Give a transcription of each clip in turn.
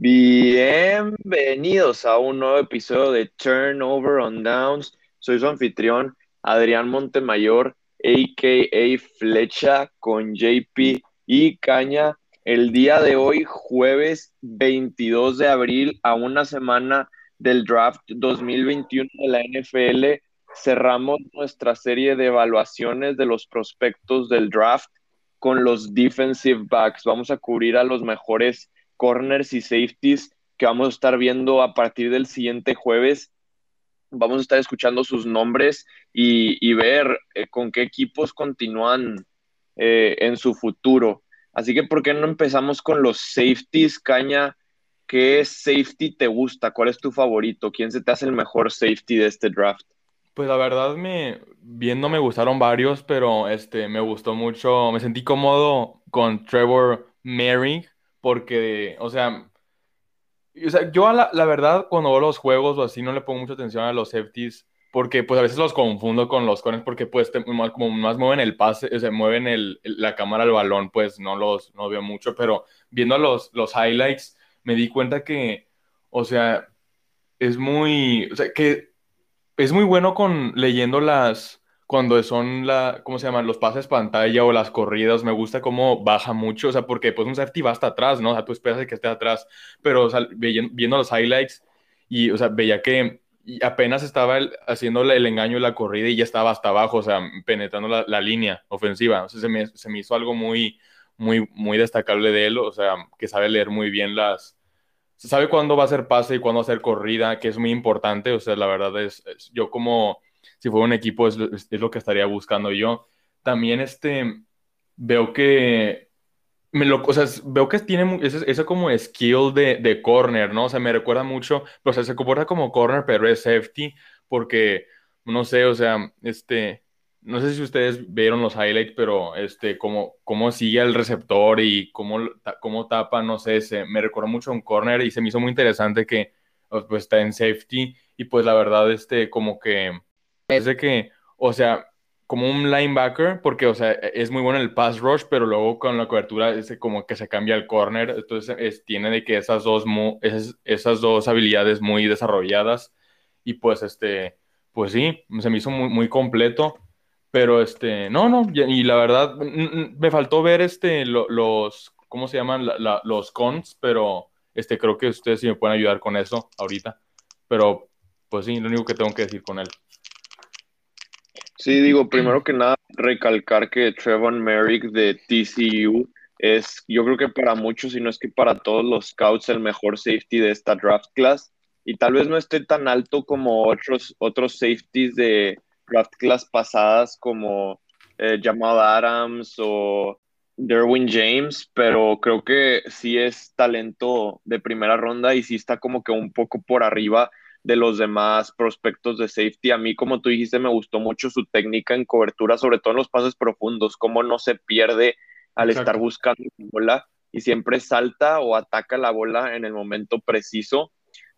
Bienvenidos a un nuevo episodio de Turnover on Downs. Soy su anfitrión, Adrián Montemayor, a.k.a. Flecha, con JP y Caña. El día de hoy, jueves 22 de abril, a una semana del draft 2021 de la NFL, cerramos nuestra serie de evaluaciones de los prospectos del draft con los defensive backs. Vamos a cubrir a los mejores corners y safeties que vamos a estar viendo a partir del siguiente jueves. Vamos a estar escuchando sus nombres y, ver eh, con qué equipos continúan eh, en su futuro. Así que, ¿por qué no empezamos con los safeties, Caña? ¿Qué safety te gusta? ¿Cuál es tu favorito? ¿Quién se te hace el mejor safety de este draft? Pues la verdad, viendo me gustaron varios, pero este, me gustó mucho, me sentí cómodo con Trevor Merrick, porque, o sea, o sea yo la, la, verdad cuando veo los juegos o así no le pongo mucha atención a los safeties porque pues a veces los confundo con los cones porque pues como más mueven el pase, o sea, mueven el, la cámara al balón, pues no los no veo mucho, pero viendo los, los highlights me di cuenta que, o sea, es muy, o sea, que es muy bueno con leyendo las, cuando son la, ¿cómo se llaman? Los pases pantalla o las corridas, me gusta cómo baja mucho, o sea, porque pues un safety va hasta atrás, ¿no? O sea, tú esperas que esté atrás, pero o sea, viendo, los highlights y, o sea, veía que apenas estaba haciendo el engaño de la corrida y ya estaba hasta abajo, o sea, penetrando la, línea ofensiva, o sea, se me, se me hizo algo muy, muy, muy destacable de él, o sea, que sabe leer muy bien las, sabe cuándo va a ser pase y cuándo va a ser corrida, que es muy importante, o sea, la verdad es yo como si fuera un equipo, es, lo que estaría buscando yo. También este, veo que, me lo, o sea, veo que tiene ese, como skill de, de, corner, ¿no? O sea, me recuerda mucho, o sea, se comporta como corner, pero es safety, porque, no sé, o sea, este, no sé si ustedes vieron los highlights, pero este, cómo, cómo sigue el receptor y cómo, cómo tapa, no sé, se, me recuerda mucho a un corner y se me hizo muy interesante que pues está en safety y pues la verdad, este, como que de que, o sea, como un linebacker, porque, o sea, es muy bueno el pass rush, pero luego con la cobertura es como que se cambia el corner, entonces tiene de que esas dos, esas, dos habilidades muy desarrolladas y pues, este, pues sí, se me hizo muy, muy completo, pero este, no, no, y la verdad, me faltó ver este, los, ¿cómo se llaman? los cons, pero este, creo que ustedes sí me pueden ayudar con eso ahorita, pero pues sí, lo único que tengo que decir con él. Sí, digo, primero que nada, recalcar que Trevor Merrick de TCU es, yo creo que para muchos, si no es que para todos los scouts, el mejor safety de esta draft class. Y tal vez no esté tan alto como otros, otros safeties de draft class pasadas, como eh, Jamal Adams o Derwin James, pero creo que sí es talento de primera ronda y sí está como que un poco por arriba de los demás prospectos de safety. A mí, como tú dijiste, me gustó mucho su técnica en cobertura, sobre todo en los pases profundos, cómo no se pierde al estar buscando la bola y siempre salta o ataca la bola en el momento preciso.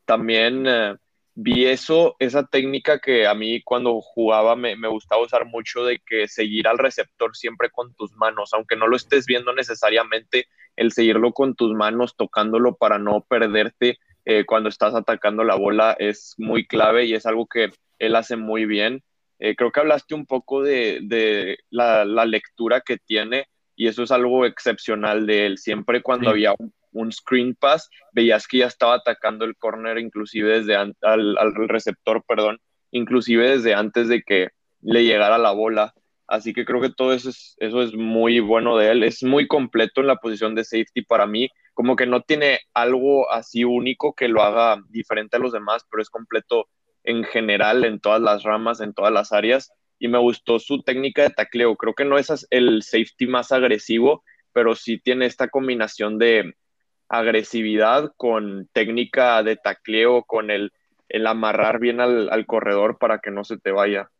También eh, vi eso, esa técnica que a mí cuando jugaba me, me, gustaba usar mucho de que seguir al receptor siempre con tus manos, aunque no lo estés viendo necesariamente, el seguirlo con tus manos, tocándolo para no perderte eh, cuando estás atacando la bola es muy clave y es algo que él hace muy bien. Eh, creo que hablaste un poco de, la, lectura que tiene y eso es algo excepcional de él. Siempre cuando había un, screen pass, veías que ya estaba atacando el corner, inclusive desde al, al, receptor, perdón, inclusive desde antes de que le llegara la bola. Así que creo que todo eso es, eso es muy bueno de él. Es muy completo en la posición de safety para mí como que no tiene algo así único que lo haga diferente a los demás, pero es completo en general, en todas las ramas, en todas las áreas. Y me gustó su técnica de tacleo. Creo que no es el safety más agresivo, pero sí tiene esta combinación de agresividad con técnica de tacleo, con el, el amarrar bien al, al, corredor para que no se te vaya.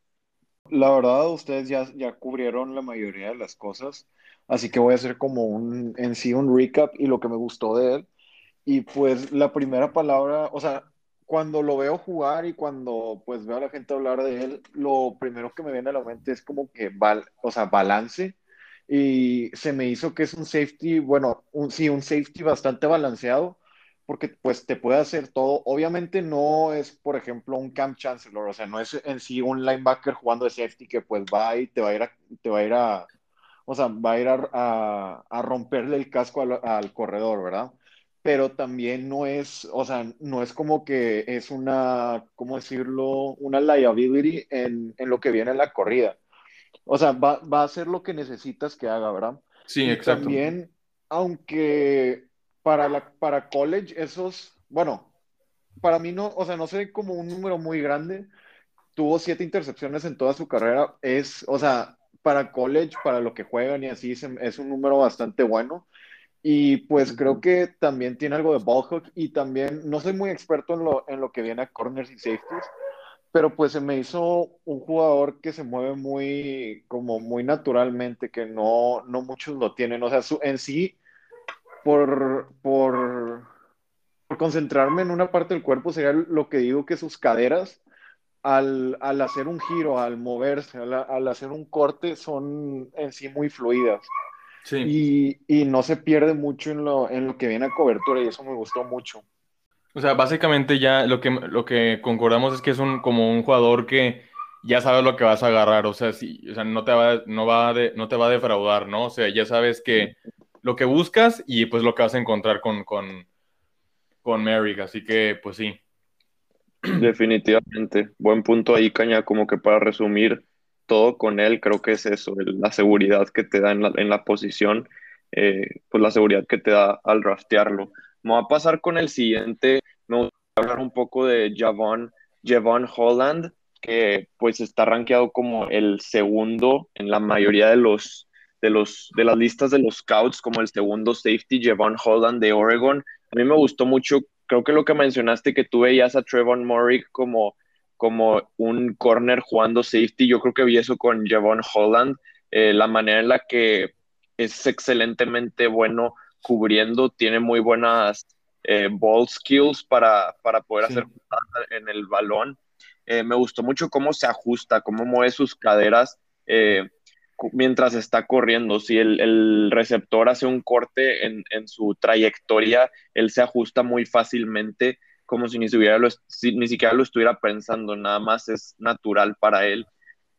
La verdad, ustedes ya, ya cubrieron la mayoría de las cosas. Así que voy a hacer como un, en sí un recap y lo que me gustó de él. Y pues la primera palabra, o sea, cuando lo veo jugar y cuando pues veo a la gente hablar de él, lo primero que me viene a la mente es como que, o sea, balance. Y se me hizo que es un safety, bueno, un, sí, un safety bastante balanceado, porque pues te puede hacer todo. Obviamente no es, por ejemplo, un Camp Chancellor, o sea, no es en sí un linebacker jugando de safety que pues va y te va a ir a, te va a, ir a o sea, va a ir a, a, romperle el casco al, al, corredor, ¿verdad? Pero también no es, o sea, no es como que es una, ¿cómo decirlo? Una liability en, en lo que viene en la corrida. O sea, va, va, a hacer lo que necesitas que haga, ¿verdad? Sí, y exacto. También, aunque para, la, para college esos, bueno, para mí no, o sea, no sé como un número muy grande. Tuvo siete intercepciones en toda su carrera. Es, o sea, para college, para lo que juegan y así, es un número bastante bueno. Y pues creo que también tiene algo de ball hook y también, no soy muy experto en lo, en lo que viene a corners y safeties, pero pues se me hizo un jugador que se mueve muy, como muy naturalmente, que no, no muchos lo tienen. O sea, su, en sí, por, por, por, concentrarme en una parte del cuerpo, sería lo que digo que sus caderas, al, al hacer un giro, al moverse, al, al, hacer un corte, son en sí muy fluidas. Sí. Y, y, no se pierde mucho en lo, en lo que viene a cobertura y eso me gustó mucho. O sea, básicamente ya lo que, lo que concordamos es que es un, como un jugador que ya sabes lo que vas a agarrar, o sea, si, o sea no, te va, no, va de, no te va a defraudar, ¿no? O sea, ya sabes que lo que buscas y pues lo que vas a encontrar con, con, con Merrick, así que pues sí. Definitivamente, buen punto ahí, Caña, como que para resumir todo con él, creo que es eso, la seguridad que te da en la, en la posición, eh, pues la seguridad que te da al raftearlo. Me voy a pasar con el siguiente, me voy hablar un poco de Javon, Javon Holland, que pues está rankeado como el segundo en la mayoría de los de, los, de las listas de los scouts como el segundo safety, Javon Holland de Oregon. A mí me gustó mucho, creo que lo que mencionaste, que tú veías a Trevon Morrick como, como un corner jugando safety, yo creo que vi eso con Javon Holland, eh, la manera en la que es excelentemente bueno cubriendo, tiene muy buenas eh, ball skills para, para poder sí. hacer en el balón. Eh, me gustó mucho cómo se ajusta, cómo mueve sus caderas. Eh, mientras está corriendo. Si el, el receptor hace un corte en, en, su trayectoria, él se ajusta muy fácilmente, como si ni, lo, si, ni siquiera lo estuviera pensando, nada más es natural para él.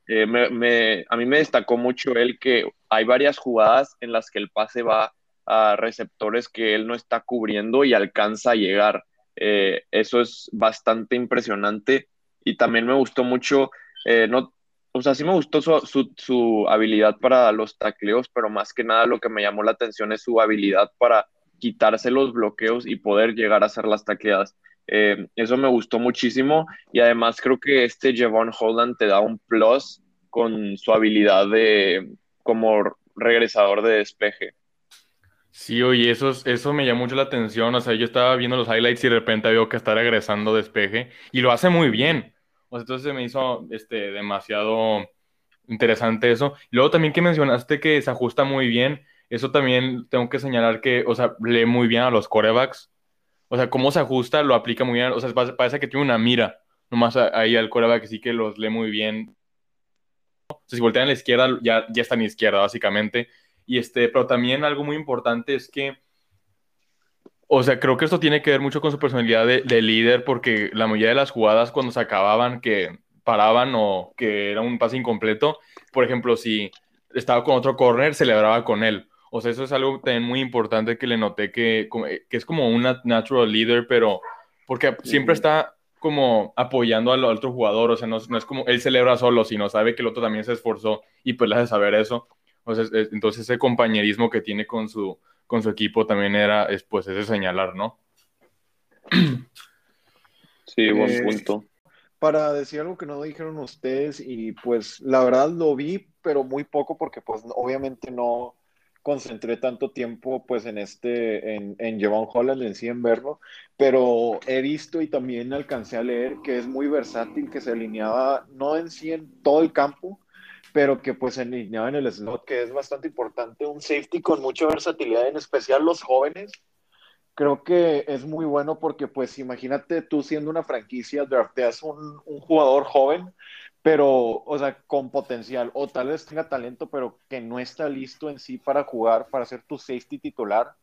Eh, me, me, a mí me destacó mucho él que hay varias jugadas en las que el pase va a receptores que él no está cubriendo y alcanza a llegar. Eh, eso es bastante impresionante y también me gustó mucho, eh, no, o sea, sí me gustó su, su, su, habilidad para los tacleos, pero más que nada lo que me llamó la atención es su habilidad para quitarse los bloqueos y poder llegar a hacer las tacleadas. Eh, eso me gustó muchísimo y además creo que este Javon Holland te da un plus con su habilidad de como regresador de despeje. Sí, oye, eso, eso me llamó mucho la atención. O sea, yo estaba viendo los highlights y de repente veo que está regresando despeje y lo hace muy bien. Sea, entonces me hizo este, demasiado interesante eso. Luego también que mencionaste que se ajusta muy bien, eso también tengo que señalar que, o sea, lee muy bien a los corebacks. O sea, cómo se ajusta, lo aplica muy bien. O sea, parece que tiene una mira nomás ahí al coreback, sí que los lee muy bien. O sea, si voltean a la izquierda, ya, ya está en la izquierda, básicamente. Y este, pero también algo muy importante es que o sea, creo que esto tiene que ver mucho con su personalidad de, de, líder, porque la mayoría de las jugadas cuando se acababan, que paraban o que era un pase incompleto, por ejemplo, si estaba con otro corner, celebraba con él. O sea, eso es algo también muy importante que le noté que, que es como un natural leader, pero porque siempre está como apoyando al otro jugador, o sea, no, no, es como él celebra solo, sino sabe que el otro también se esforzó y pues le hace saber eso. O sea, entonces ese compañerismo que tiene con su, con su equipo también era, es, pues, ese señalar, ¿no? Sí, buen eh, punto. Para decir algo que no dijeron ustedes, y pues la verdad lo vi, pero muy poco, porque pues obviamente no concentré tanto tiempo pues en este, en, en Javon Holland en sí en verlo, pero he visto y también alcancé a leer que es muy versátil, que se alineaba no en sí en todo el campo, pero que pues se alineaba en el slot, que es bastante importante, un safety con mucha versatilidad, en especial los jóvenes. Creo que es muy bueno porque pues imagínate tú siendo una franquicia, drafteas un, un jugador joven, pero, o sea, con potencial, o tal vez tenga talento, pero que no está listo en sí para jugar, para ser tu safety titular.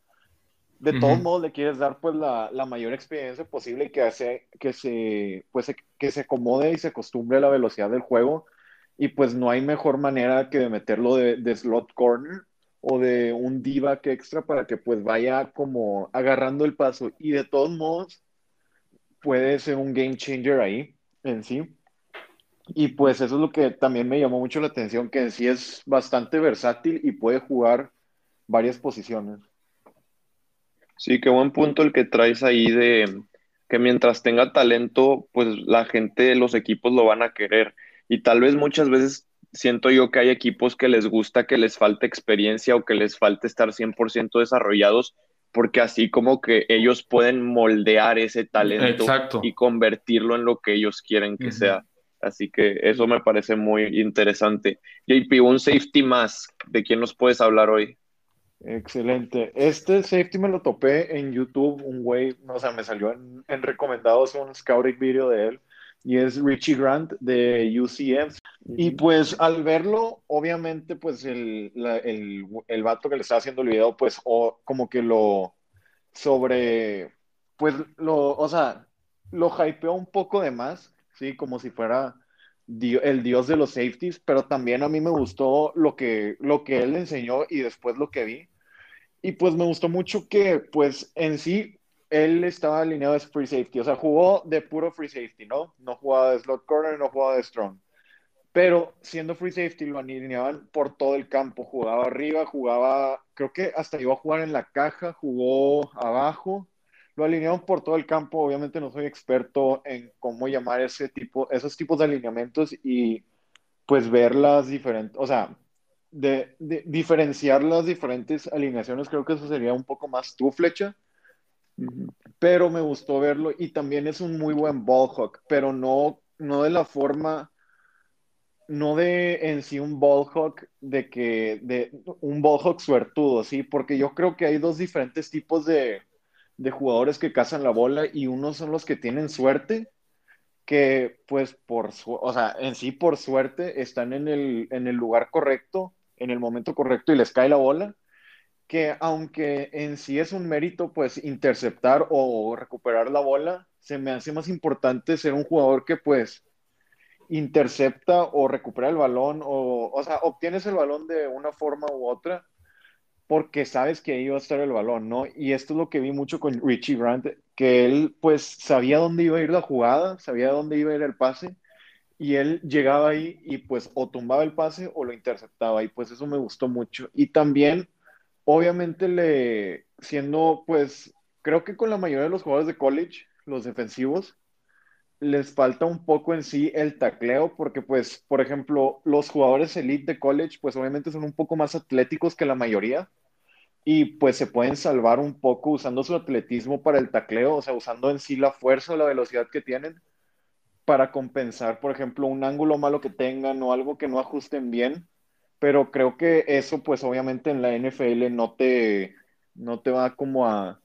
de todos modos le quieres dar pues la, mayor experiencia posible que, hace, que, se, pues, que se acomode y se acostumbre a la velocidad del juego. Y pues no hay mejor manera que de meterlo de, slot corner o de un diva extra para que pues vaya como agarrando el paso. Y de todos modos puede ser un game changer ahí en sí. Y pues eso es lo que también me llamó mucho la atención, que en sí es bastante versátil y puede jugar varias posiciones. Sí, qué buen punto el que traes ahí de que mientras tenga talento, pues la gente, los equipos lo van a querer. Y tal vez muchas veces siento yo que hay equipos que les gusta que les falte experiencia o que les falte estar 100% desarrollados, porque así como que ellos pueden moldear ese talento y convertirlo en lo que ellos quieren que sea. Así que eso me parece muy interesante. JP, un safety más, ¿de quién nos puedes hablar hoy? Excelente. Este safety me lo topé en YouTube, un güey, o sea, me salió en, recomendados un scouting video de él, y es Richie Grant de UCF. Y pues al verlo, obviamente, pues el, el, el vato que le estaba haciendo el video, pues o, como que lo sobre, pues lo, o sea, lo hypeó un poco de más, ¿sí? Como si fuera el dios de los safeties, pero también a mí me gustó lo que, lo que él enseñó y después lo que vi. Y pues me gustó mucho que, pues en sí, él estaba alineado de free safety, o sea, jugó de puro free safety, ¿no? No jugaba de slot corner, no jugaba de strong. Pero siendo free safety lo alineaban por todo el campo, jugaba arriba, jugaba, creo que hasta iba a jugar en la caja, jugó abajo, lo alinearon por todo el campo. Obviamente no soy experto en cómo llamar ese tipo, esos tipos de alineamientos y pues ver las diferentes, o sea, de, diferenciar las diferentes alineaciones, creo que eso sería un poco más tu flecha. Pero me gustó verlo y también es un muy buen ball hawk, pero no, no de la forma, no de en sí un ball hawk de que, de un ball hawk suertudo, ¿sí? Porque yo creo que hay dos diferentes tipos de, de jugadores que cazan la bola y unos son los que tienen suerte, que pues por, su, o sea, en sí por suerte están en el, en el lugar correcto, en el momento correcto y les cae la bola, que aunque en sí es un mérito pues interceptar o recuperar la bola, se me hace más importante ser un jugador que pues intercepta o recupera el balón o, o sea, obtienes el balón de una forma u otra porque sabes que va a estar el balón, ¿no? Y esto es lo que vi mucho con Richie Grant, que él pues sabía dónde iba a ir la jugada, sabía dónde iba a ir el pase, y él llegaba ahí y pues o tumbaba el pase o lo interceptaba, y pues eso me gustó mucho. Y también, obviamente, siendo pues, creo que con la mayoría de los jugadores de college, los defensivos, les falta un poco en sí el tacleo, porque pues, por ejemplo, los jugadores elite de college, pues obviamente son un poco más atléticos que la mayoría, y pues se pueden salvar un poco usando su atletismo para el tacleo, o sea, usando en sí la fuerza o la velocidad que tienen para compensar, por ejemplo, un ángulo malo que tengan o algo que no ajusten bien. Pero creo que eso, pues obviamente en la NFL no te, no te va como a,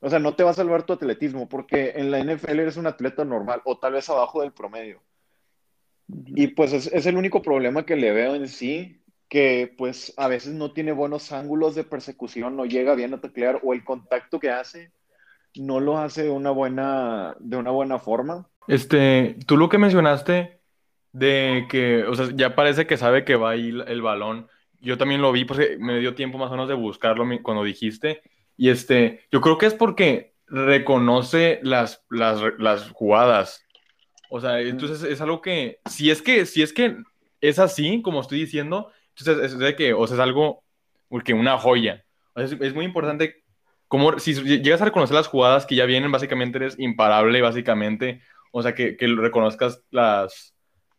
o sea, no te va a salvar tu atletismo, porque en la NFL eres un atleta normal o tal vez abajo del promedio. Y pues es, es el único problema que le veo en sí, que pues a veces no tiene buenos ángulos de persecución, no llega bien a taclear o el contacto que hace no lo hace de una buena, de una buena forma. Este, tú lo que mencionaste de que, o sea, ya parece que sabe que va ahí el balón. Yo también lo vi, porque me dio tiempo más o menos de buscarlo cuando dijiste. Y este, yo creo que es porque reconoce las, las, las jugadas. O sea, entonces es algo que, si es que, si es que es así, como estoy diciendo, entonces, es de que, o sea, es algo, porque una joya. es, muy importante, como si llegas a reconocer las jugadas que ya vienen, básicamente eres imparable, básicamente. O sea, que, que reconozcas las,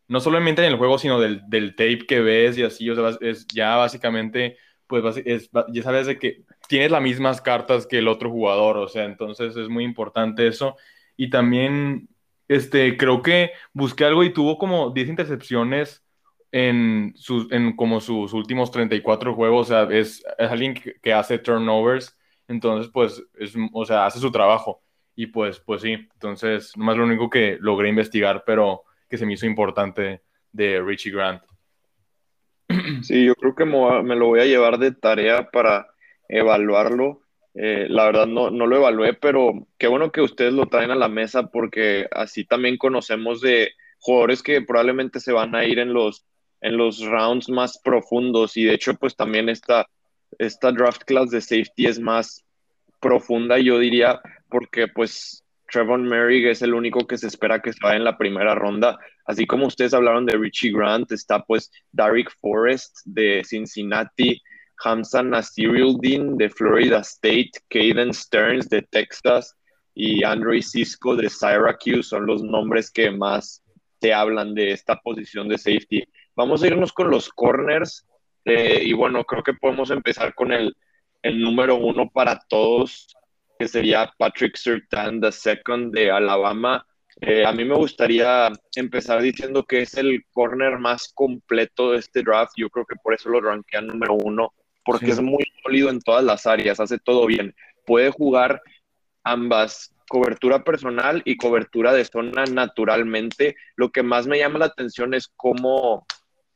no solamente en el juego, sino del, del tape que ves y así, o sea, es ya básicamente, pues es, ya sabes de que tienes las mismas cartas que el otro jugador, o sea, entonces es muy importante eso. Y también, este, creo que busqué algo y tuvo como 10 intercepciones en, sus, en como sus últimos 34 juegos, o sea, es, es alguien que, hace turnovers, entonces pues, es, o sea, hace su trabajo. Y pues, pues sí, entonces, nomás lo único que logré investigar, pero que se me hizo importante de Richie Grant. Sí, yo creo que me, lo voy a llevar de tarea para evaluarlo. Eh, la verdad no, no lo evalué, pero qué bueno que ustedes lo traen a la mesa porque así también conocemos de jugadores que probablemente se van a ir en los, en los rounds más profundos y de hecho pues también esta, esta draft class de safety es más profunda, yo diría, porque pues Trevor Merrick es el único que se espera que se vaya en la primera ronda. Así como ustedes hablaron de Richie Grant, está pues Derek Forrest de Cincinnati, Hamza Nasiruddin de Florida State, Caden Stearns de Texas y Andre Cisco de Syracuse son los nombres que más te hablan de esta posición de safety. Vamos a irnos con los corners eh, y bueno, creo que podemos empezar con el, el número uno para todos, que sería Patrick Surtain, the second de Alabama. Eh, a mí me gustaría empezar diciendo que es el corner más completo de este draft. Yo creo que por eso lo rankean número uno, porque es muy sólido en todas las áreas, hace todo bien. Puede jugar ambas, cobertura personal y cobertura de zona naturalmente. Lo que más me llama la atención es cómo,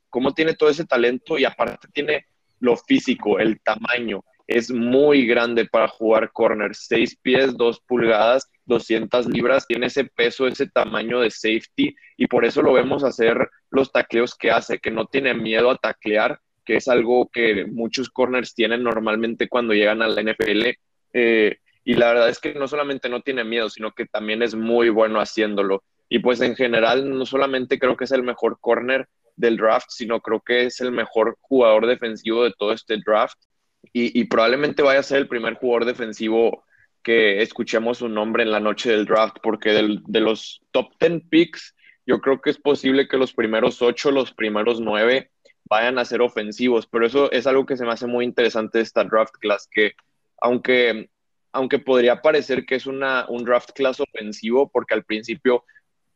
cómo tiene todo ese talento y aparte tiene lo físico, el tamaño es muy grande para jugar corner. 6 pies, 2 pulgadas, 200 libras, tiene ese peso, ese tamaño de safety y por eso lo vemos hacer los tacleos que hace, que no tiene miedo a taclear, que es algo que muchos corners tienen normalmente cuando llegan a la NFL. Eh, y la verdad es que no solamente no tiene miedo, sino que también es muy bueno haciéndolo. Y pues en general, no solamente creo que es el mejor corner del draft, sino creo que es el mejor jugador defensivo de todo este draft y, probablemente vaya a ser el primer jugador defensivo que escuchemos su nombre en la noche del draft, porque de los top 10 picks, yo creo que es posible que los primeros 8, los primeros 9 vayan a ser ofensivos, pero eso es algo que se me hace muy interesante de esta draft class, que aunque, aunque podría parecer que es una, un draft class ofensivo, porque al principio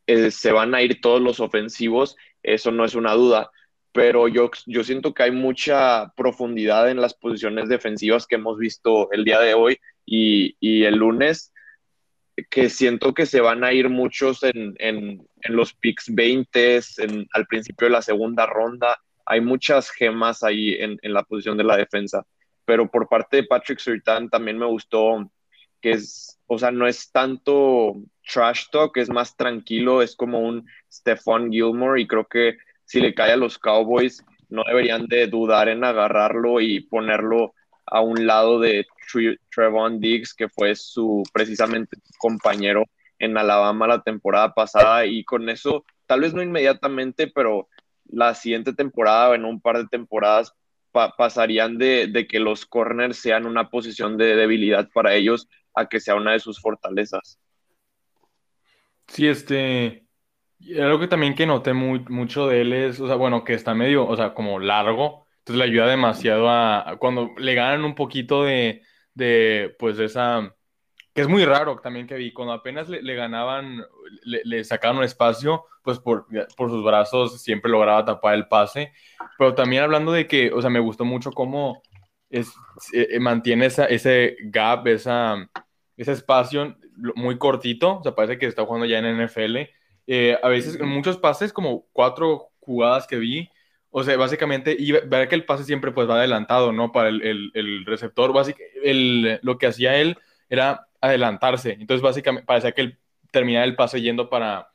eh, se van a ir todos los ofensivos, eso no es una duda, pero yo, yo siento que hay mucha profundidad en las posiciones defensivas que hemos visto el día de hoy y, y el lunes, que siento que se van a ir muchos en, en, en los picks 20, en, al principio de la segunda ronda. Hay muchas gemas ahí en, en la posición de la defensa, pero por parte de Patrick Surtain también me gustó que es, o sea, no es tanto trash talk, es más tranquilo, es como un Stephon Gilmore y creo que si le cae a los Cowboys, no deberían de dudar en agarrarlo y ponerlo a un lado de Trevon Diggs, que fue su precisamente compañero en Alabama la temporada pasada y con eso, tal vez no inmediatamente, pero la siguiente temporada o en un par de temporadas pasarían de, de, que los corners sean una posición de debilidad para ellos a que sea una de sus fortalezas. Sí, este, algo que también que noté mucho de él es, o sea, bueno, que está medio, o sea, como largo, entonces le ayuda demasiado a, cuando le ganan un poquito de, de, pues, esa, que es muy raro también que vi, cuando apenas le, ganaban, le, le, sacaban un espacio, pues por, sus brazos siempre lograba tapar el pase, pero también hablando de que, o sea, me gustó mucho cómo es, eh, eh, mantiene ese gap, esa, ese espacio muy cortito, o sea, parece que está jugando ya en NFL, eh, a veces en muchos pases, como cuatro jugadas que vi, o sea, básicamente, y ver que el pase siempre pues va adelantado, ¿no? Para el, el, el receptor, básicamente, lo que hacía él era adelantarse. Entonces, básicamente, parecía que él terminaba el pase yendo para,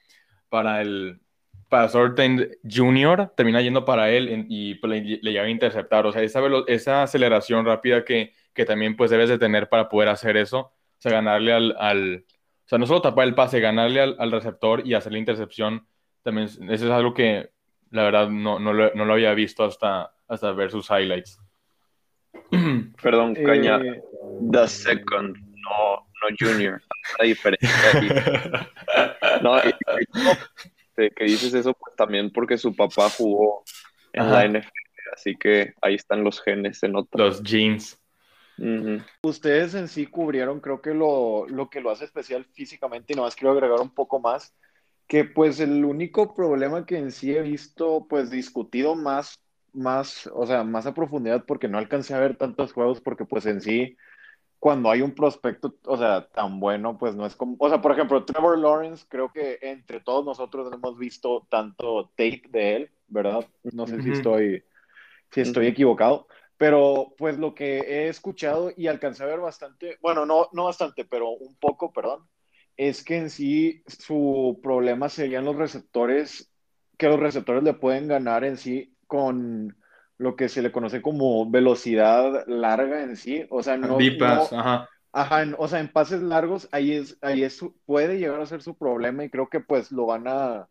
para el, para Sorten Junior, termina yendo para él y pues, le, le, llega a interceptar. O sea, esa, esa aceleración rápida que, que, también pues debes de tener para poder hacer eso, o sea, ganarle al, al, o sea, no solo tapar el pase, ganarle al, receptor y hacer la intercepción, también eso es algo que la verdad no, no, lo, no lo había visto hasta, hasta ver sus highlights. Perdón, Caña, eh, the second, no, no junior, la diferencia no, que dices eso pues también porque su papá jugó en la NFL, así que ahí están los genes en otros. Los jeans. Ustedes en sí cubrieron, creo que lo, lo que lo hace especial físicamente, y nomás quiero agregar un poco más, que pues el único problema que en sí he visto, pues discutido más, más, o sea, más a profundidad, porque no alcancé a ver tantos juegos, porque pues en sí, cuando hay un prospecto, o sea, tan bueno, pues no es como, o sea, por ejemplo, Trevor Lawrence, creo que entre todos nosotros no hemos visto tanto tape de él, ¿verdad? No sé si estoy, si estoy equivocado, Pero pues lo que he escuchado y alcancé a ver bastante, bueno, no, no bastante, pero un poco, perdón, es que en sí su problema serían los receptores, que los receptores le pueden ganar en sí con lo que se le conoce como velocidad larga en sí, o sea, no, ajá. Ajá, o sea, en pases largos, ahí es, ahí es, puede llegar a ser su problema y creo que pues lo van a,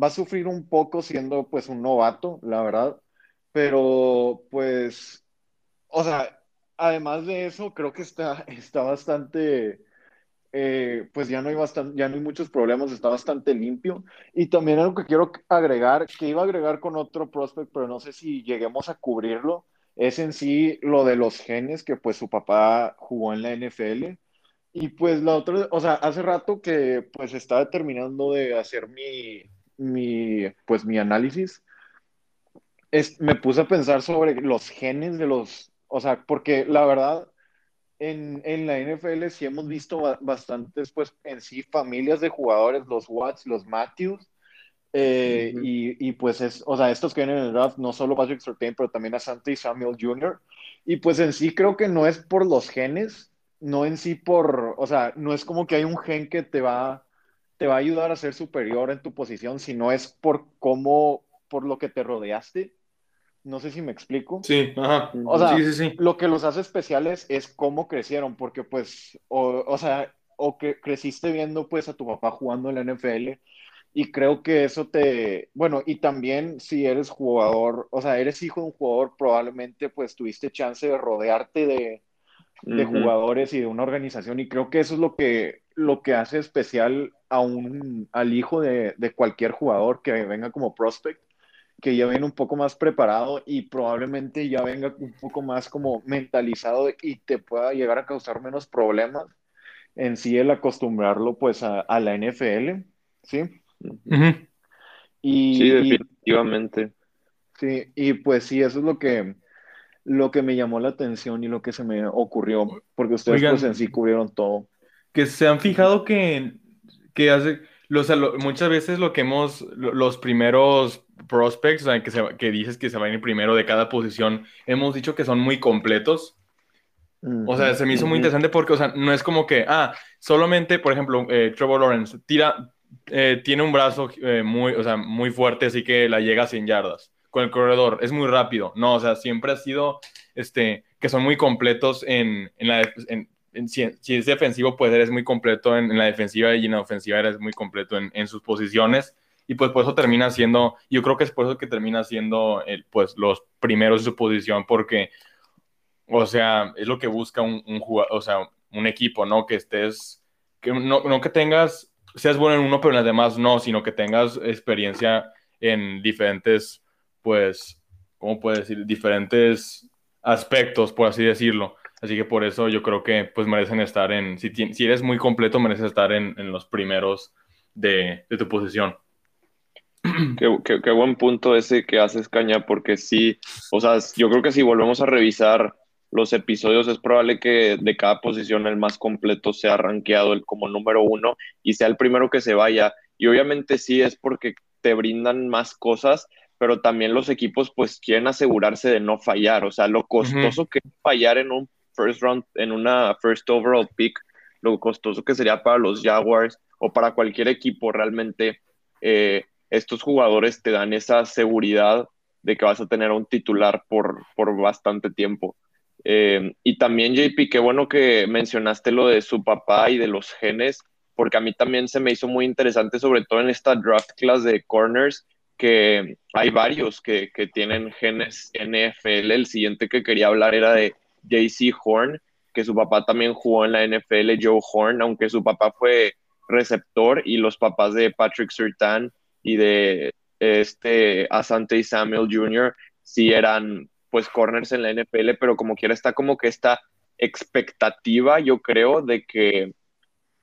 va a sufrir un poco siendo pues un novato, la verdad, pero pues, o sea, además de eso, creo que está, está bastante, eh, pues ya no hay bastante, ya no hay muchos problemas, está bastante limpio. Y también algo que quiero agregar, que iba a agregar con otro prospect, pero no sé si lleguemos a cubrirlo, es en sí lo de los genes, que pues su papá jugó en la NFL. Y pues la otra, o sea, hace rato que pues estaba terminando de hacer mi, mi, pues mi análisis, es, me puse a pensar sobre los genes de los, o sea, porque la verdad, en, en la NFL sí hemos visto bastantes, pues en sí, familias de jugadores, los Watts, los Matthews, eh, y, y, pues es, o sea, estos que vienen en el draft, no solo Patrick Surtain, pero también a Santi Samuel Jr. Y pues en sí creo que no es por los genes, no en sí por, o sea, no es como que hay un gen que te va te va a ayudar a ser superior en tu posición, si no es por cómo, por lo que te rodeaste. No sé si me explico. Sí, ajá. O sea, sí, sí, sí. lo que los hace especiales es cómo crecieron, porque pues, o, o sea, o que creciste viendo pues a tu papá jugando en la NFL y creo que eso te, bueno, y también si eres jugador, o sea, eres hijo de un jugador, probablemente pues tuviste chance de rodearte de, de jugadores y de una organización y creo que eso es lo que, lo que hace especial a un, al hijo de, de, cualquier jugador que venga como prospect, que ya viene un poco más preparado y probablemente ya venga un poco más como mentalizado y te pueda llegar a causar menos problemas en sí el acostumbrarlo pues a, a la NFL, ¿sí? y, sí, definitivamente. sí, y pues sí, eso es lo que lo que me llamó la atención y lo que se me ocurrió, porque ustedes pues en sí cubrieron todo. Que se han fijado que, que hace, los, muchas veces lo que hemos, los primeros prospects, que, que dices que se van a ir primero de cada posición, hemos dicho que son muy completos. O sea, se me hizo muy interesante porque, o sea, no es como que, ah, solamente, por ejemplo, eh, Trevor Lawrence tira, eh, tiene un brazo eh, muy, o sea, muy fuerte, así que la llega a 100 yardas con el corredor, es muy rápido. No, o sea, siempre ha sido este, que son muy completos en, en la... En, si, es defensivo, pues eres muy completo en, la defensiva y en la ofensiva eres muy completo en, sus posiciones. Y pues por eso termina siendo, yo creo que es por eso que termina siendo el, pues los primeros en su posición, porque, o sea, es lo que busca un, un jugador, o sea, un equipo, ¿no? Que estés, que no, no que tengas, seas bueno en uno, pero en las demás no, sino que tengas experiencia en diferentes pues, ¿cómo puedo decir? Diferentes aspectos, por así decirlo. Así que por eso yo creo que pues merecen estar en, si, si eres muy completo, mereces estar en, en los primeros de, de tu posición. Qué, qué, buen punto ese que haces, Caña, porque sí, o sea, yo creo que si volvemos a revisar los episodios, es probable que de cada posición el más completo sea rankeado el como número uno y sea el primero que se vaya. Y obviamente sí es porque te brindan más cosas, pero también los equipos pues quieren asegurarse de no fallar, o sea, lo costoso que es fallar en un first round, en una first overall pick, lo costoso que sería para los Jaguars o para cualquier equipo realmente, eh, estos jugadores te dan esa seguridad de que vas a tener un titular por, por bastante tiempo. Eh, y también, JP, qué bueno que mencionaste lo de su papá y de los genes, porque a mí también se me hizo muy interesante, sobre todo en esta draft class de corners, que hay varios que, que, tienen genes NFL. El siguiente que quería hablar era de JC Horn, que su papá también jugó en la NFL, Joe Horn, aunque su papá fue receptor y los papás de Patrick Surtain y de este Asante Samuel Jr. sí eran pues corners en la NFL, pero como quiera está como que esta expectativa, yo creo, de que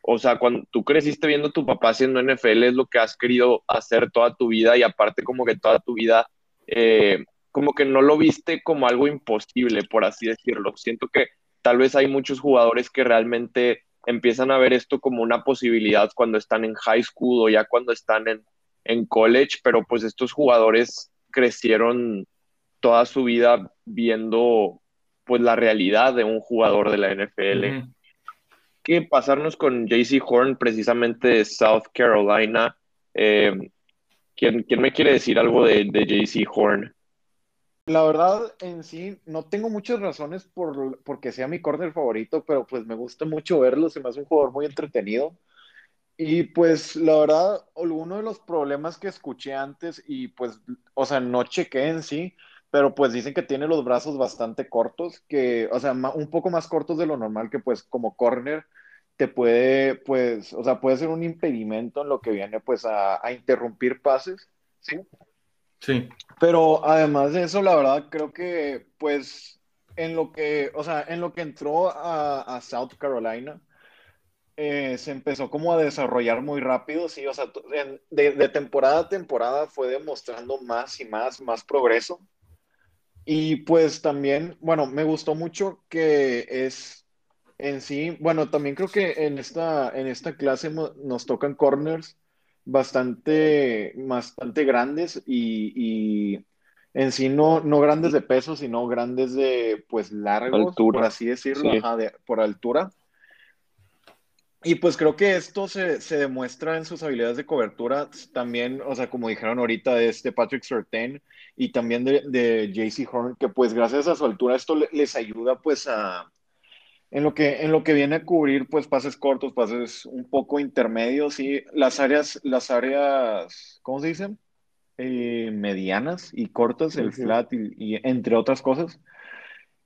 o sea, cuando tú creciste viendo a tu papá haciendo NFL, es lo que has querido hacer toda tu vida y aparte como que toda tu vida, eh, como que no lo viste como algo imposible, por así decirlo. Siento que tal vez hay muchos jugadores que realmente empiezan a ver esto como una posibilidad cuando están en high school o ya cuando están en, en college, pero pues estos jugadores crecieron toda su vida viendo pues la realidad de un jugador de la NFL. Que pasarnos con JC Horn, precisamente de South Carolina. Eh, ¿quién, me quiere decir algo de, de JC Horn? La verdad, en sí, no tengo muchas razones por, porque sea mi corner favorito, pero pues me gusta mucho verlo, se me hace un jugador muy entretenido. Y pues la verdad, uno de los problemas que escuché antes y pues, o sea, no chequé en sí, pero pues dicen que tiene los brazos bastante cortos, que, o sea, un poco más cortos de lo normal que pues como corner te puede, pues, o sea, puede ser un impedimento en lo que viene pues a, interrumpir pases, ¿sí? Sí. Pero además de eso, la verdad, creo que pues en lo que, o sea, en lo que entró a, a South Carolina, eh, se empezó como a desarrollar muy rápido, sí, o sea, de, temporada a temporada fue demostrando más y más, más progreso. Y pues también, bueno, me gustó mucho que es en sí, bueno, también creo que en esta, en esta clase nos tocan corners bastante, bastante grandes y, en sí no, no grandes de peso, sino grandes de, pues, largos, por así decirlo, por altura. Y pues creo que esto se, demuestra en sus habilidades de cobertura también, o sea, como dijeron ahorita de este Patrick Surtain y también de, de JC Horn, que pues gracias a su altura esto les ayuda pues a, en lo que, en lo que viene a cubrir pues pases cortos, pases un poco intermedios y las áreas, las áreas, ¿cómo se dicen? Eh, medianas y cortas, el flat y entre otras cosas.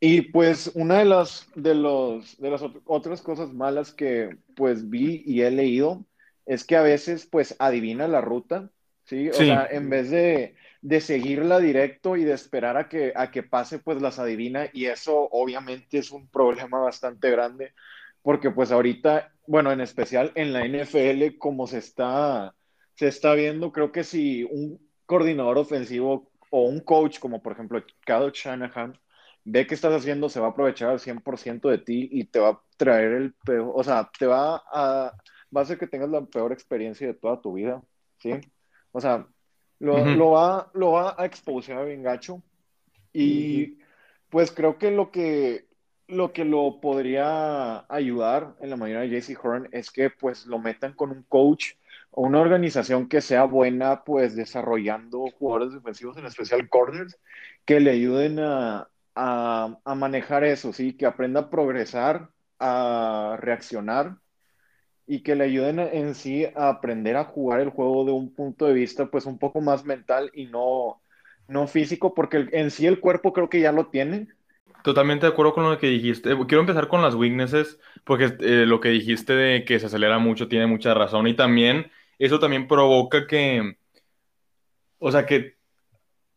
Y pues una de las, de, los, de las otras cosas malas que pues vi y he leído es que a veces pues adivina la ruta, ¿sí? O sea, en vez de, de, seguirla directo y de esperar a que, a que pase, pues las adivina y eso obviamente es un problema bastante grande porque pues ahorita, bueno, en especial en la NFL, como se está, se está viendo, creo que si un coordinador ofensivo o un coach como por ejemplo Kyle Shanahan, ve qué estás haciendo, se va a aprovechar al 100% de ti y te va a traer el peor, o sea, te va a, va a hacer que tengas la peor experiencia de toda tu vida, ¿sí? O sea, lo, lo va, lo va a exposear bien gacho y pues creo que lo que lo que lo podría ayudar en la mayoría de JC Horn es que pues lo metan con un coach o una organización que sea buena pues desarrollando jugadores defensivos, en especial corners, que le ayuden a, a, manejar eso, ¿sí? Que aprenda a progresar, a reaccionar y que le ayuden en sí a aprender a jugar el juego de un punto de vista pues un poco más mental y no, no físico, porque en sí el cuerpo creo que ya lo tiene. Totalmente de acuerdo con lo que dijiste. Quiero empezar con las weaknesses, porque eh, lo que dijiste de que se acelera mucho tiene mucha razón y también eso también provoca que, o sea, que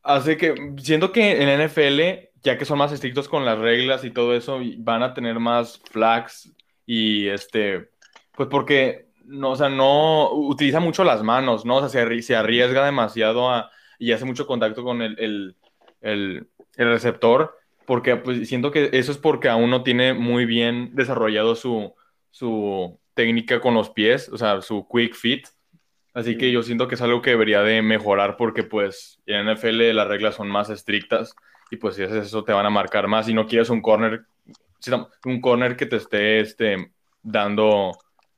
hace que, siento que en NFL ya que son más estrictos con las reglas y todo eso, van a tener más flags y este, pues porque, no, o sea, no utiliza mucho las manos, ¿no? O sea, se, arriesga demasiado a, y hace mucho contacto con el, el, el, el, receptor, porque pues siento que eso es porque aún no tiene muy bien desarrollado su, su técnica con los pies, o sea, su quick fit. Así que yo siento que es algo que debería de mejorar porque pues en NFL las reglas son más estrictas y pues si haces eso te van a marcar más y no quieres un corner, un corner que te esté este, dando,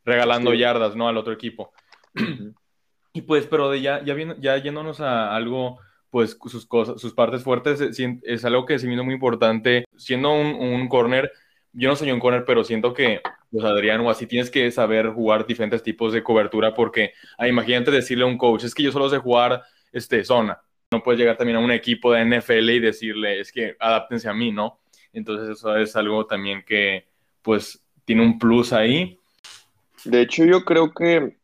regalando yardas, ¿no? Al otro equipo. y pues, pero de ya, ya, ya yéndonos a algo, pues sus cosas, sus partes fuertes, es, algo que se viene muy importante. Siendo un, un corner, yo no soy un corner, pero siento que, pues Adrián, o así tienes que saber jugar diferentes tipos de cobertura, porque ah, imagínate decirle a un coach, es que yo solo sé jugar este, zona, no puedes llegar también a un equipo de NFL y decirle, es que adáptense a mí, ¿no? Entonces eso es algo también que pues tiene un plus ahí. De hecho, yo creo que,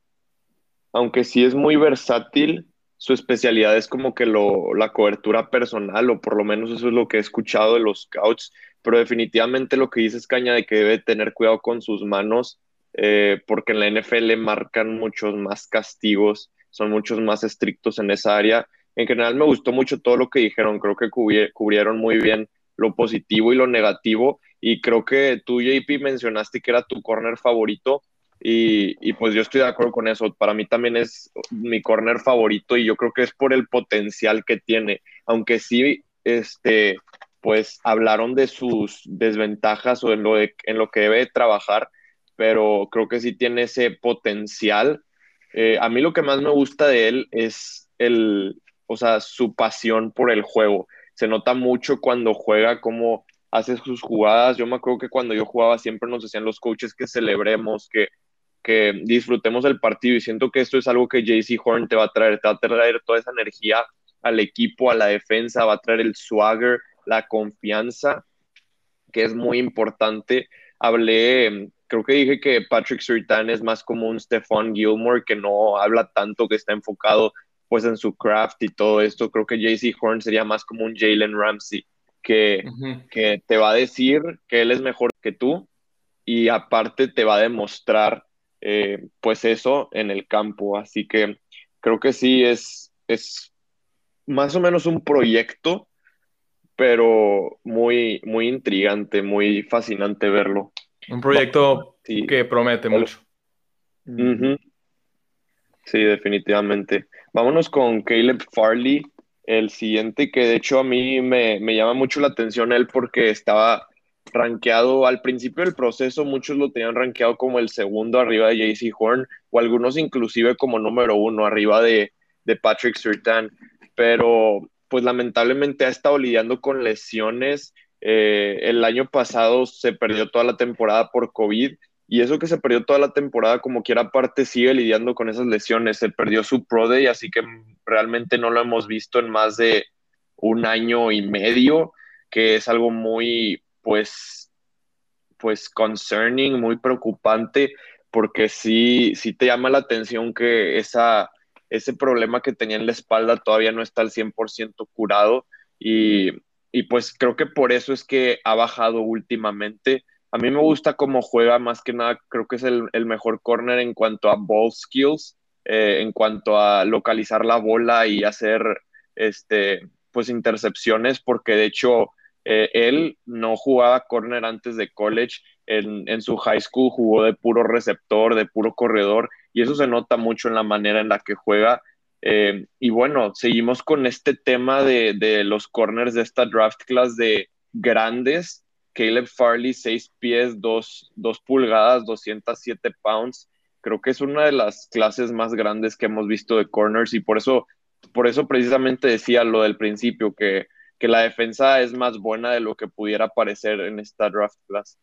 aunque sí es muy versátil, su especialidad es como que lo, la cobertura personal, o por lo menos eso es lo que he escuchado de los scouts, pero definitivamente lo que dices, Caña, de que debe tener cuidado con sus manos, eh, porque en la NFL marcan muchos más castigos, son muchos más estrictos en esa área, en general me gustó mucho todo lo que dijeron, creo que cubrieron muy bien lo positivo y lo negativo y creo que tú, JP, mencionaste que era tu corner favorito y, pues yo estoy de acuerdo con eso, para mí también es mi corner favorito y yo creo que es por el potencial que tiene, aunque sí, este, pues hablaron de sus desventajas o en lo, en lo que debe trabajar, pero creo que sí tiene ese potencial. Eh, a mí lo que más me gusta de él es el, o sea, su pasión por el juego. Se nota mucho cuando juega, cómo hace sus jugadas. Yo me acuerdo que cuando yo jugaba siempre nos decían los coaches que celebremos, que, que disfrutemos el partido y siento que esto es algo que JC Horn te va a traer, te va a traer toda esa energía al equipo, a la defensa, va a traer el swagger, la confianza, que es muy importante. Hablé, creo que dije que Patrick Surtain es más como un Stephon Gilmore, que no habla tanto, que está enfocado pues en su craft y todo esto. Creo que JC Horn sería más como un Jalen Ramsey, que, que te va a decir que él es mejor que tú y aparte te va a demostrar eh, pues eso en el campo. Así que creo que sí es, es más o menos un proyecto pero muy, muy intrigante, muy fascinante verlo. Un proyecto que promete mucho. Sí, definitivamente. Vámonos con Caleb Farley, el siguiente, que de hecho a mí me, me llama mucho la atención él porque estaba rankeado al principio del proceso, muchos lo tenían rankeado como el segundo arriba de JC Horn, o algunos inclusive como número uno arriba de, de Patrick Surtain, pero pues lamentablemente ha estado lidiando con lesiones. Eh, el año pasado se perdió toda la temporada por COVID y eso que se perdió toda la temporada, como quiera aparte, sigue lidiando con esas lesiones. Se perdió su Pro Day, así que realmente no lo hemos visto en más de un año y medio, que es algo muy, pues, pues concerning, muy preocupante, porque sí, sí te llama la atención que esa ese problema que tenía en la espalda todavía no está al 100% curado y, pues creo que por eso es que ha bajado últimamente. A mí me gusta cómo juega, más que nada creo que es el, mejor corner en cuanto a ball skills, eh, en cuanto a localizar la bola y hacer este, pues intercepciones, porque de hecho eh, él no jugaba corner antes de college, en, su high school jugó de puro receptor, de puro corredor, y eso se nota mucho en la manera en la que juega. Eh, y bueno, seguimos con este tema de, de, los corners de esta draft class de grandes. Caleb Farley, 6 pies, 2, pulgadas, 207 pounds. Creo que es una de las clases más grandes que hemos visto de corners y por eso, por eso precisamente decía lo del principio, que, que la defensa es más buena de lo que pudiera parecer en esta draft class.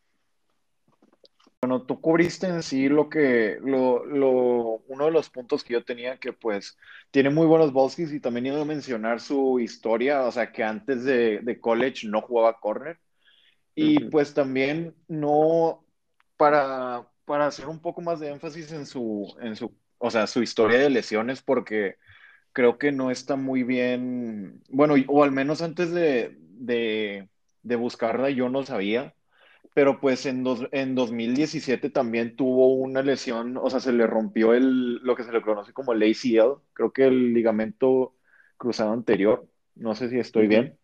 Bueno, tú cubriste en sí lo que, lo, lo, uno de los puntos que yo tenía, que pues tiene muy buenos Volskis y también iba a mencionar su historia, o sea, que antes de, de college no jugaba corner. Y pues también no, para, para hacer un poco más de énfasis en su, en su, o sea, su historia de lesiones, porque creo que no está muy bien, bueno, o al menos antes de, de, de buscarla yo no sabía pero pues en, dos, en 2017 también tuvo una lesión, o sea, se le rompió el, lo que se le conoce como el ACL, creo que el ligamento cruzado anterior, no sé si estoy bien,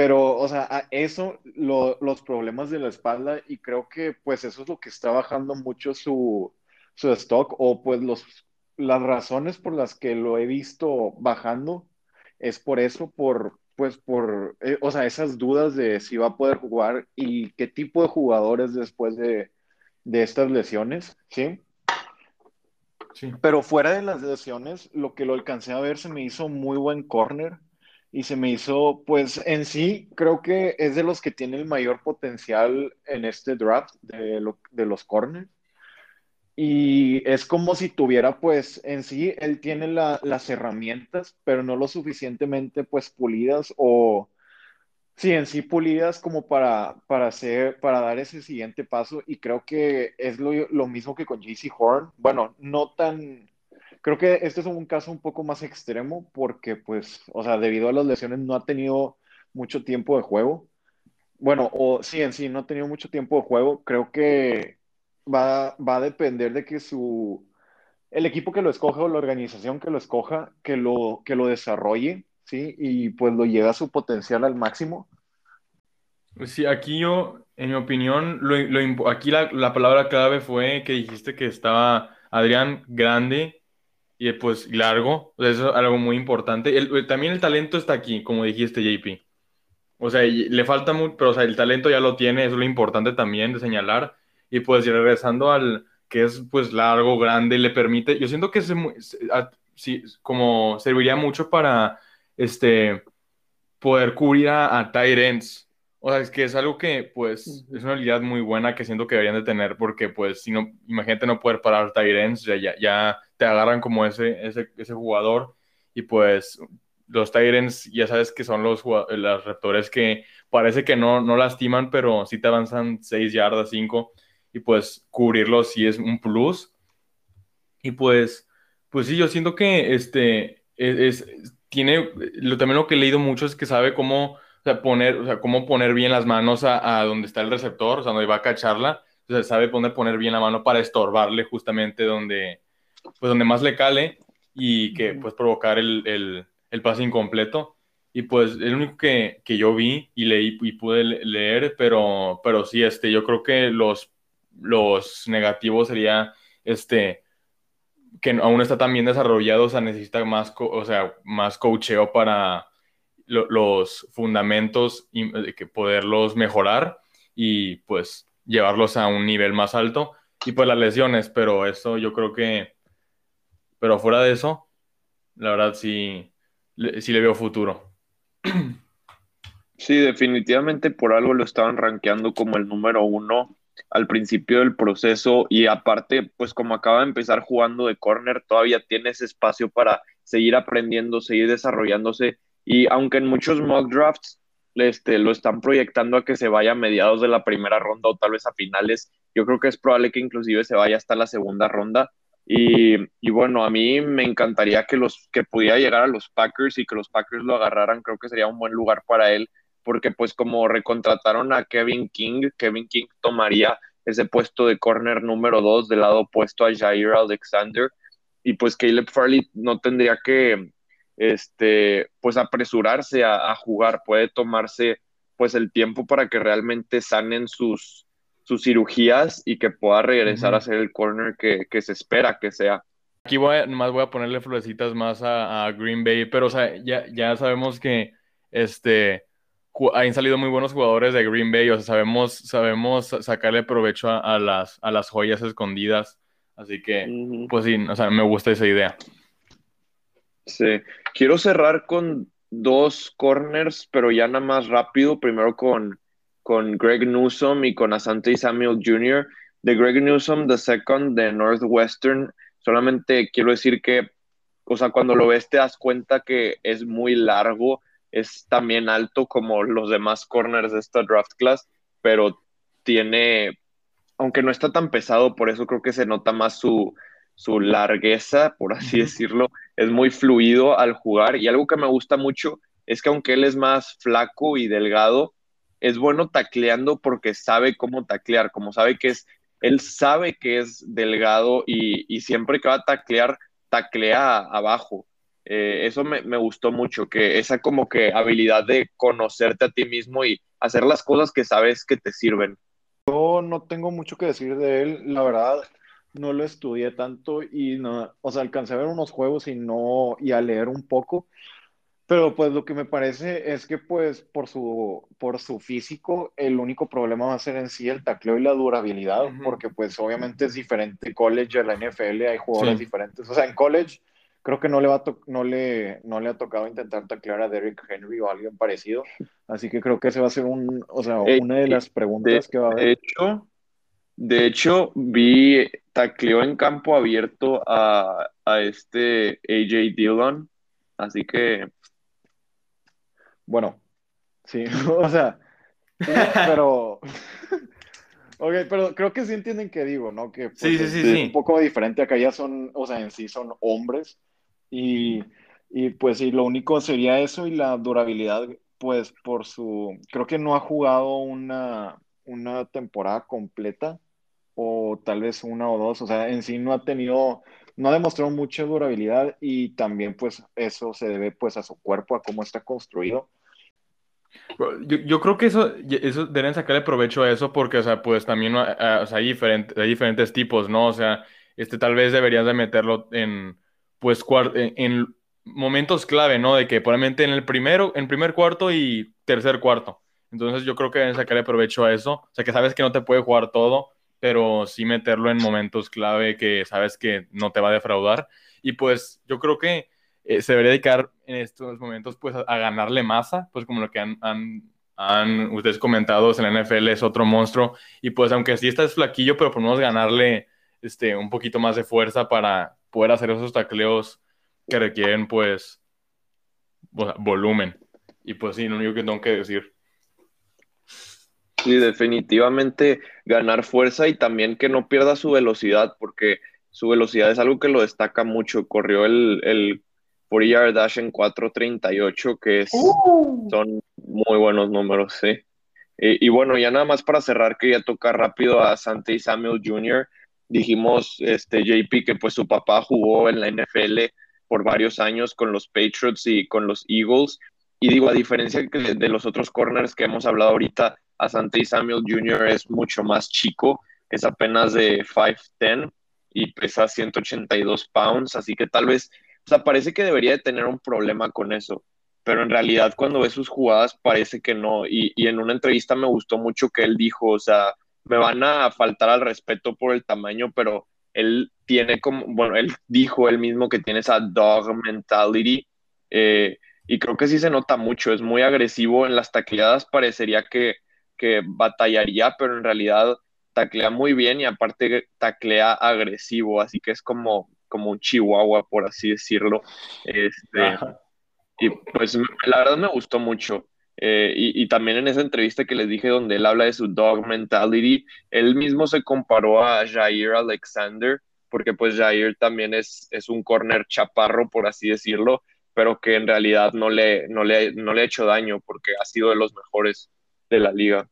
pero, o sea, eso, los problemas de la espalda, y creo que pues eso es lo que está bajando mucho su, su stock, o pues los, las razones por las que lo he visto bajando es por eso, por, pues por, eh, o sea, esas dudas de si va a poder jugar y qué tipo de jugadores después de, estas lesiones, ¿sí? ¿sí? Pero fuera de las lesiones, lo que lo alcancé a ver se me hizo muy buen corner y se me hizo, pues en sí, creo que es de los que tiene el mayor potencial en este draft de, los corners. Y es como si tuviera, pues, en sí, él tiene las herramientas, pero no lo suficientemente, pues, pulidas o, sí, en sí pulidas como para, para hacer, para dar ese siguiente paso. Y creo que es lo, lo mismo que con JC Horn. Bueno, no tan, creo que este es un caso un poco más extremo porque, pues, o sea, debido a las lesiones no ha tenido mucho tiempo de juego. Bueno, o sí, en sí, no ha tenido mucho tiempo de juego. Creo que va, va a depender de que su, el equipo que lo escoja o la organización que lo escoja, que lo, que lo desarrolle, ¿sí? Y pues lo lleve a su potencial al máximo. Sí, aquí yo, en mi opinión, lo, aquí la, la, palabra clave fue que dijiste que estaba Adrián grande y pues largo, eso es algo muy importante. también el talento está aquí, como dijiste, JP. O sea, le falta mucho, pero o sea, el talento ya lo tiene, eso es lo importante también de señalar. Y pues regresando al que es pues largo, grande, le permite, yo siento que se, sí, como serviría mucho para este, poder cubrir a, a tight ends. O sea, es que es algo que, pues, es una habilidad muy buena que siento que deberían de tener porque, pues, si no, imagínate no poder parar tight ends, ya, ya, ya te agarran como ese, ese, ese jugador y, pues, los Tyrants ya sabes que son los, los receptores que parece que no, no lastiman, pero sí te avanzan 6 yardas, 5, y pues cubrirlos sí es un plus. Y pues, pues sí, yo siento que este es, tiene, lo, también lo que he leído mucho es que sabe cómo poner, o sea, cómo poner bien las manos a, donde está el receptor, o sea, donde va a cacharla, o sea, sabe poner, poner bien la mano para estorbarle justamente donde, pues donde más le cale y que pues provocar el el pase incompleto. Y pues el único que, yo vi y leí y pude leer, pero, pero sí, este, yo creo que los, los negativos sería este, que aún está tan bien desarrollado, o sea, necesita más, o sea, más coacheo para los fundamentos y que poderlos mejorar y pues llevarlos a un nivel más alto. Y pues las lesiones, pero eso yo creo que, pero fuera de eso, la verdad sí, sí le veo futuro. Sí, definitivamente por algo lo estaban rankeando como el número uno al principio del proceso y aparte, pues como acaba de empezar jugando de corner, todavía tiene ese espacio para seguir aprendiendo, seguir desarrollándose y aunque en muchos mock drafts este, lo están proyectando a que se vaya a mediados de la primera ronda o tal vez a finales, yo creo que es probable que inclusive se vaya hasta la segunda ronda y, bueno, a mí me encantaría que, los, que pudiera llegar a los Packers y que los Packers lo agarraran, creo que sería un buen lugar para él, porque pues como recontrataron a Kevin King, Kevin King tomaría ese puesto de corner número dos del lado opuesto a Jair Alexander, y pues Caleb Farley no tendría que, este, pues apresurarse a, a jugar, puede tomarse pues el tiempo para que realmente sanen sus, sus cirugías y que pueda regresar a ser el corner que, se espera que sea. Aquí voy a, más voy a ponerle florecitas más a, Green Bay, pero o sea, ya, ya sabemos que este, han salido muy buenos jugadores de Green Bay, o sea, sabemos, sabemos sacarle provecho a, las, a las joyas escondidas, así que, pues sí, o sea, me gusta esa idea. Sí, quiero cerrar con dos corners, pero ya nada más rápido, primero con con Greg Newsom y con Asante Samuel Jr. De Greg Newsom, the second de Northwestern, solamente quiero decir que, o sea, cuando lo ves te das cuenta que es muy largo, es también alto como los demás corners de esta draft class, pero tiene, aunque no está tan pesado, por eso creo que se nota más su, su largueza, por así decirlo, es muy fluido al jugar y algo que me gusta mucho es que aunque él es más flaco y delgado, es bueno tacleando porque sabe cómo taclear, como sabe que es, él sabe que es delgado y, siempre que va a taclear, taclea abajo. Eh, eso me, gustó mucho, que esa como que habilidad de conocerte a ti mismo y hacer las cosas que sabes que te sirven. Yo no tengo mucho que decir de él, la verdad, no lo estudié tanto y no, o sea, alcancé a ver unos juegos y no, y a leer un poco, pero pues lo que me parece es que pues por su, por su físico el único problema va a ser en sí el tacleo y la durabilidad, porque pues obviamente es diferente college a la NFL, hay jugadores diferentes. O sea, en college creo que no le, va no, le, no le ha tocado intentar taclear a Derrick Henry o a alguien parecido, así que creo que ese va a ser un, o sea, eh, una de las preguntas que va a haber. De hecho, de hecho vi tacleo en campo abierto a, a este AJ Dillon, así que bueno, sí, o sea, pero... ok, pero creo que sí entienden que digo, ¿no? Que pues, sí, sí, sí, es un poco diferente, acá ya son, o sea, en sí son hombres y, y pues sí, lo único sería eso y la durabilidad, pues por su, creo que no ha jugado una, una temporada completa o tal vez una o dos, o sea, en sí no ha tenido no ha demostrado mucha durabilidad y también pues eso se debe pues a su cuerpo, a cómo está construido. Yo, creo que eso, eso deben sacarle provecho a eso porque, o sea, pues también hay, diferentes, hay diferentes tipos, ¿no? O sea, este tal vez deberías de meterlo en, pues, en, momentos clave, ¿no? De que probablemente en el primero, en primer cuarto y tercer cuarto. Entonces yo creo que deben sacarle provecho a eso. O sea, que sabes que no te puede jugar todo, pero sí meterlo en momentos clave que sabes que no te va a defraudar. Y pues yo creo que eh, se debería dedicar en estos momentos pues a, ganarle masa, pues como lo que han, han, ustedes comentado, en la NFL es otro monstruo. Y pues aunque sí estás flaquillo, pero por lo menos ganarle este, un poquito más de fuerza para poder hacer esos tacleos que requieren pues volumen. Y pues sí, lo único que tengo que decir. Sí, definitivamente ganar fuerza y también que no pierda su velocidad, porque su velocidad es algo que lo destaca mucho. Corrió el 40 yard dash en 4.38, que es, uh. son muy buenos números, sí. Y, y, bueno, ya nada más para cerrar, quería tocar rápido a Sante Samuel Jr. Dijimos, este, JP, que pues su papá jugó en la NFL por varios años con los Patriots y con los Eagles. Y digo, a diferencia de los otros corners que hemos hablado ahorita, Asante Samuel Jr. es mucho más chico, es apenas de 5'10 y pesa 182 pounds, así que tal vez, o sea, parece que debería de tener un problema con eso, pero en realidad cuando ve sus jugadas parece que no. Y, y en una entrevista me gustó mucho que él dijo, o sea, me van a faltar al respeto por el tamaño, pero él tiene como, bueno, él dijo él mismo que tiene esa dog mentality. Eh, y creo que sí se nota mucho, es muy agresivo en las tacleadas, parecería que, que batallaría, pero en realidad taclea muy bien y aparte taclea agresivo, así que es como, como un chihuahua, por así decirlo. Este, y pues la verdad me gustó mucho. Eh, y, y, también en esa entrevista que les dije donde él habla de su dog mentality, él mismo se comparó a Jair Alexander, porque pues Jair también es, es un corner chaparro, por así decirlo, pero que en realidad no le, no, le, no le ha hecho daño porque ha sido de los mejores de la liga.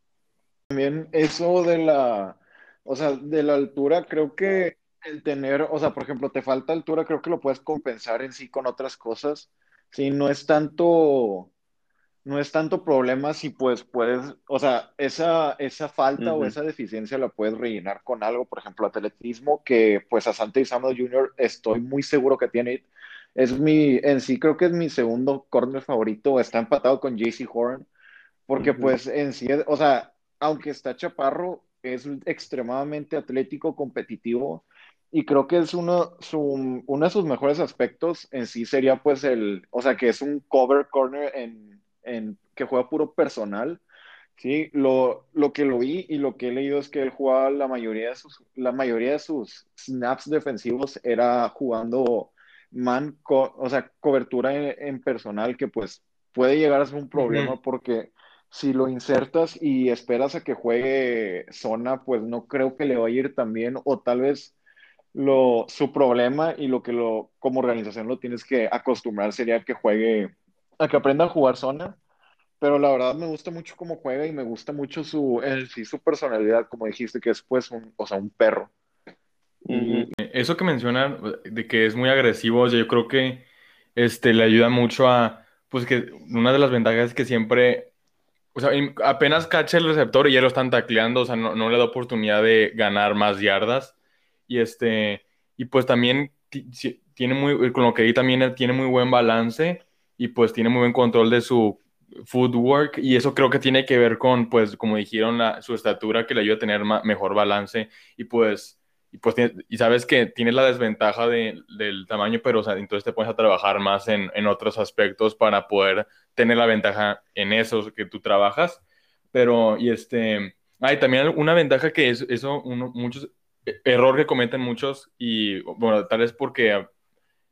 También eso de la, o sea, de la altura, creo que el tener, o sea, por ejemplo, te falta altura, creo que lo puedes compensar en sí con otras cosas. Sí, no es tanto, no es tanto problema si pues puedes, o sea, esa, esa falta o esa deficiencia la puedes rellenar con algo, por ejemplo, atletismo, que pues a Santa Samuel Jr. estoy muy seguro que tiene es mi, en sí creo que es mi segundo corner favorito, está empatado con JC Horn, porque pues en sí, o sea, aunque está chaparro, es extremadamente atlético, competitivo, y creo que es uno, su, uno de sus mejores aspectos en sí sería pues el, o sea, que es un cover corner en, en que juega puro personal, Sí, lo, lo, que lo vi y lo que he leído es que él jugaba la mayoría de sus, la mayoría de sus snaps defensivos era jugando man, o sea, cobertura en, personal que pues puede llegar a ser un problema porque si lo insertas y esperas a que juegue zona, pues no creo que le vaya a ir tan bien o tal vez lo, su problema y lo que lo, como organización lo tienes que acostumbrar sería que juegue, a que aprenda a jugar zona. Pero la verdad me gusta mucho cómo juega y me gusta mucho su, sí, su personalidad, como dijiste, que es pues un, o sea, un perro. Eso que mencionan de que es muy agresivo, yo creo que este, le ayuda mucho a, pues que una de las ventajas es que siempre, o sea, apenas cacha el receptor y ya lo están tacleando, o sea, no, no le da oportunidad de ganar más yardas. Y este, y pues también tiene muy, con lo que ahí también tiene muy buen balance y pues tiene muy buen control de su footwork y eso creo que tiene que ver con, pues, como dijeron, su estatura que le ayuda a tener mejor balance y pues y pues y sabes que tienes la desventaja de, del tamaño, pero o sea, entonces te pones a trabajar más en, en, otros aspectos para poder tener la ventaja en eso que tú trabajas. Pero, y este, hay también una ventaja que es eso, uno, muchos, error que cometen muchos y bueno, tal vez porque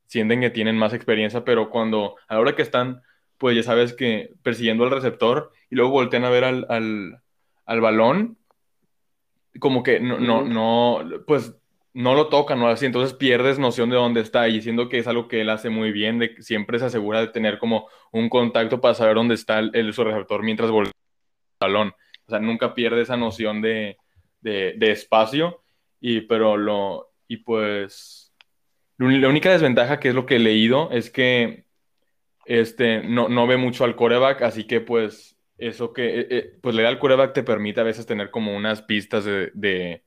sienten que tienen más experiencia, pero cuando, a la hora que están, pues ya sabes que persiguiendo al receptor y luego voltean a ver al, al, al balón como que no, no, no, pues no lo toca, ¿no? Así, entonces pierdes noción de dónde está y siendo que es algo que él hace muy bien, de que siempre se asegura de tener como un contacto para saber dónde está el, su receptor mientras voltea el balón. O sea, nunca pierde esa noción de, de, de espacio, y, pero lo, y pues, la única desventaja que es lo que he leído es que este, no, no ve mucho al coreback, así que pues eso que, eh, eh, pues le da al quarterback te permite a veces tener como unas pistas de,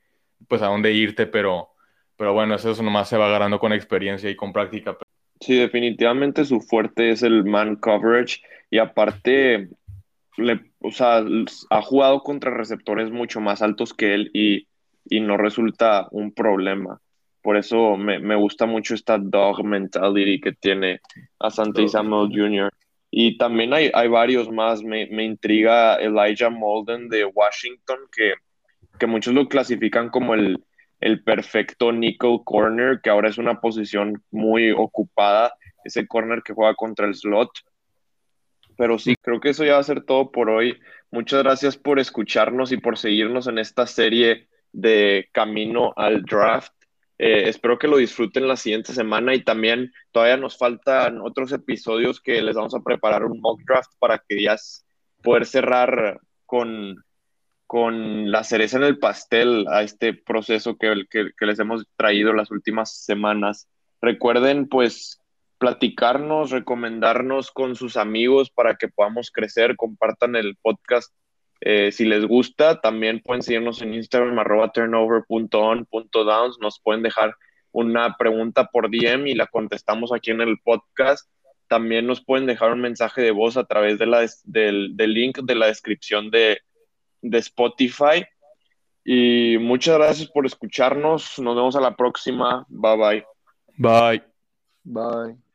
pues a dónde irte, pero, pero bueno, eso, eso nomás se va agarrando con experiencia y con práctica. Sí, definitivamente su fuerte es el man coverage y aparte, le, o sea, ha jugado contra receptores mucho más altos que él y, y no resulta un problema. Por eso me, me, gusta mucho esta dog mentality que tiene a Sante Samuel Jr. Y también hay, hay varios más. Me, me, intriga Elijah Molden de Washington, que, que muchos lo clasifican como el, el perfecto nickel corner, que ahora es una posición muy ocupada, ese corner que juega contra el slot. Pero sí, creo que eso ya va a ser todo por hoy. Muchas gracias por escucharnos y por seguirnos en esta serie de Camino al Draft. Eh, espero que lo disfruten la siguiente semana y también todavía nos faltan otros episodios que les vamos a preparar un mock draft para que ya poder cerrar con, con la cereza en el pastel a este proceso que, que, que les hemos traído las últimas semanas. Recuerden pues platicarnos, recomendarnos con sus amigos para que podamos crecer, compartan el podcast eh, si les gusta, también pueden seguirnos en Instagram, arroba turnover.on.downs. Nos pueden dejar una pregunta por DM y la contestamos aquí en el podcast. También nos pueden dejar un mensaje de voz a través de la, del, del, link de la descripción de, de Spotify. Y muchas gracias por escucharnos. Nos vemos a la próxima. Bye bye. Bye. Bye.